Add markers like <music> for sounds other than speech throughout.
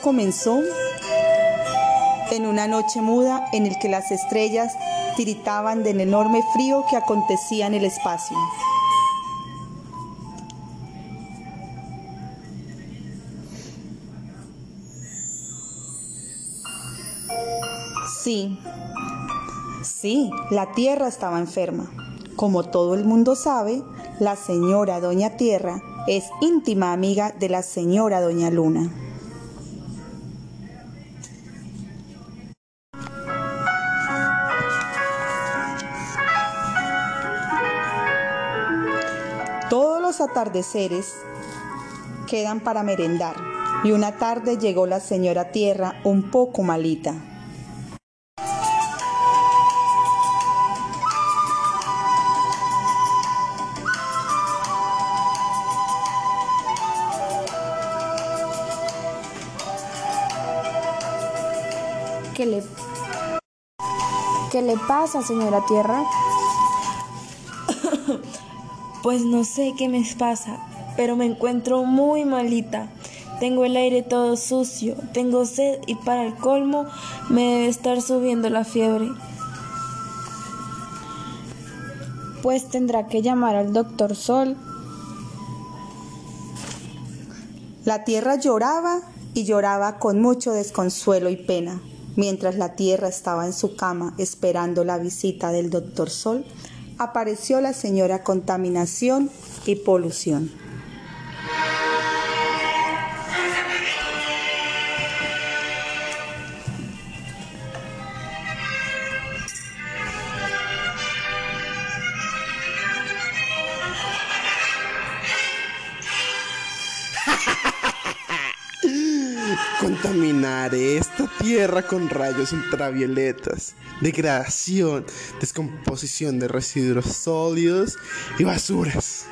comenzó en una noche muda en el que las estrellas tiritaban del enorme frío que acontecía en el espacio. Sí, sí, la Tierra estaba enferma. Como todo el mundo sabe, la señora Doña Tierra es íntima amiga de la señora Doña Luna. Los atardeceres quedan para merendar y una tarde llegó la señora Tierra un poco malita. ¿Qué le, ¿Qué le pasa, señora Tierra? Pues no sé qué me pasa, pero me encuentro muy malita. Tengo el aire todo sucio, tengo sed y para el colmo me debe estar subiendo la fiebre. Pues tendrá que llamar al doctor Sol. La tierra lloraba y lloraba con mucho desconsuelo y pena. Mientras la tierra estaba en su cama esperando la visita del doctor Sol, apareció la señora contaminación y polución. Esta tierra con rayos ultravioletas, degradación, descomposición de residuos sólidos y basuras.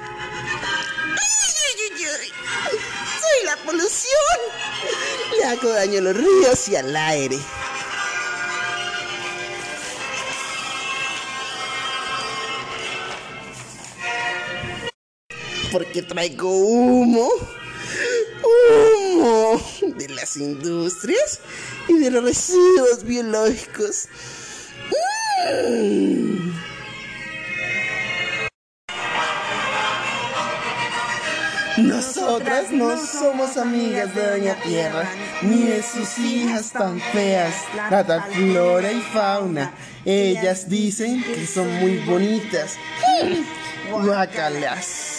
¡Soy la polución! Le hago daño a los ríos y al aire. Porque traigo humo de las industrias y de los residuos biológicos. Mm. Nosotras no somos amigas de Doña Tierra, ni de sus hijas tan feas, la flora y fauna. Ellas dicen que son muy bonitas. Guacalas.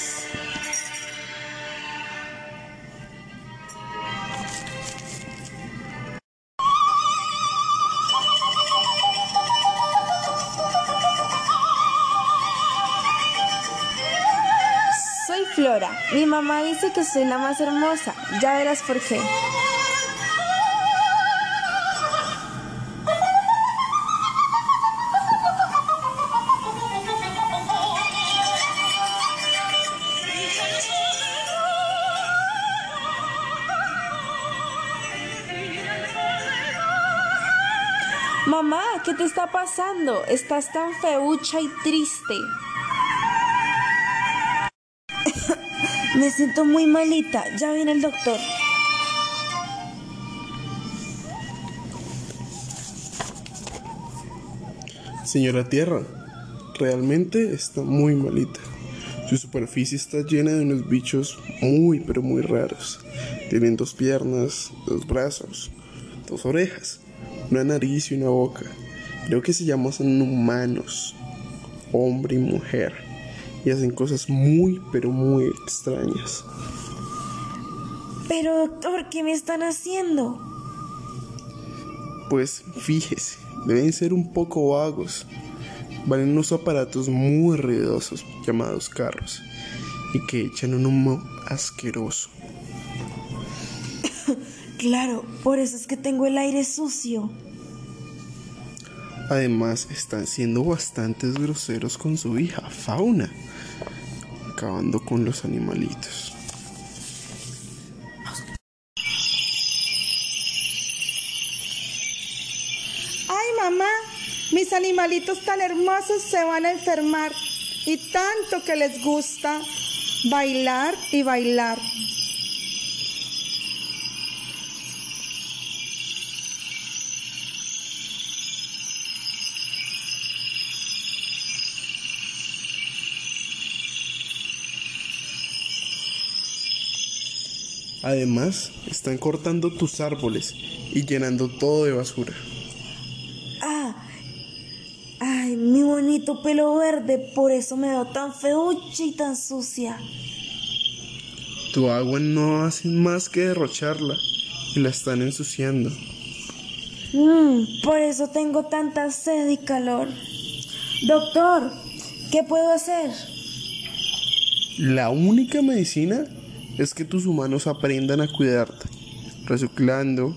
Flora. Mi mamá dice que soy la más hermosa. Ya verás por qué. Mamá, ¿qué te está pasando? Estás tan feucha y triste. Me siento muy malita. Ya viene el doctor. Señora Tierra, realmente está muy malita. Su superficie está llena de unos bichos muy pero muy raros. Tienen dos piernas, dos brazos, dos orejas, una nariz y una boca. Creo que se llaman humanos, hombre y mujer, y hacen cosas muy pero muy extrañas. Pero doctor, ¿qué me están haciendo? Pues fíjese, deben ser un poco vagos. Van en unos aparatos muy ruidosos llamados carros y que echan un humo asqueroso. <laughs> Claro, por eso es que tengo el aire sucio. Además, están siendo bastantes groseros con su hija, Fauna, acabando con los animalitos. Ay, mamá, mis animalitos tan hermosos se van a enfermar y tanto que les gusta bailar y bailar. Además, están cortando tus árboles y llenando todo de basura. Ah, ay, mi bonito pelo verde, por eso me veo tan feucha y tan sucia. Tu agua no hacen más que derrocharla y la están ensuciando. Mm, por eso tengo tanta sed y calor. Doctor, ¿qué puedo hacer? La única medicina es que tus humanos aprendan a cuidarte, reciclando,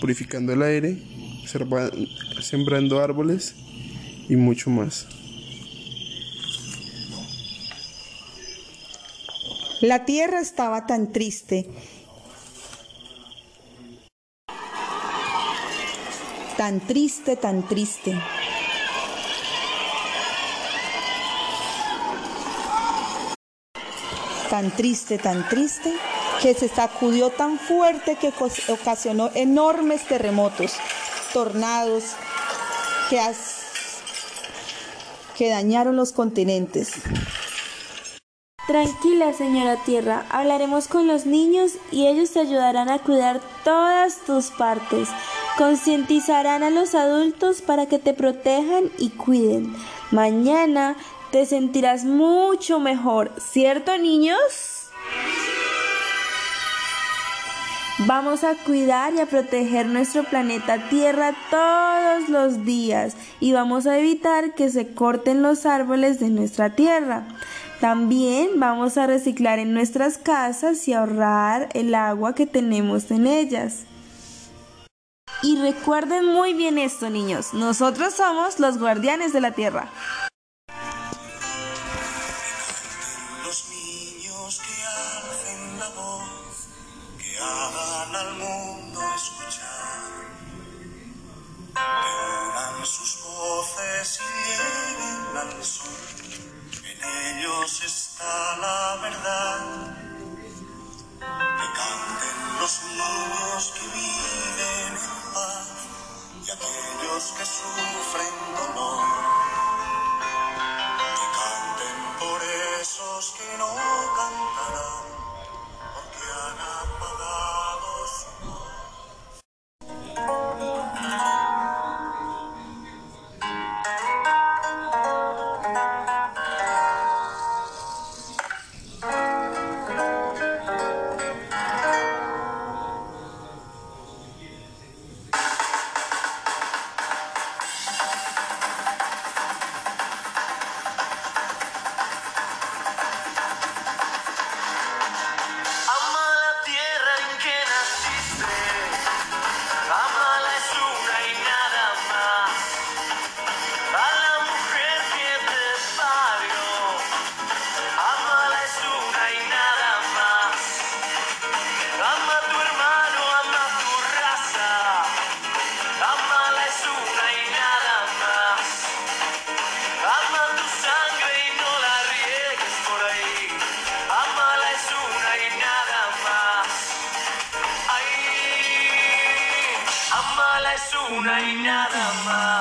purificando el aire, sembrando árboles y mucho más. La tierra estaba tan triste, tan triste, tan triste. Tan triste, tan triste, que se sacudió tan fuerte que ocas- ocasionó enormes terremotos, tornados, que, que dañaron los continentes. Tranquila, señora Tierra, hablaremos con los niños y ellos te ayudarán a cuidar todas tus partes. Concientizarán a los adultos para que te protejan y cuiden. Mañana te sentirás mucho mejor, ¿cierto, niños? Vamos a cuidar y a proteger nuestro planeta Tierra todos los días y vamos a evitar que se corten los árboles de nuestra tierra. También vamos a reciclar en nuestras casas y ahorrar el agua que tenemos en ellas. Y recuerden muy bien esto, niños. Nosotros somos los guardianes de la tierra. Está la verdad. Que canten los niños que viven en paz y aquellos que sufren dolor. Una y nada más.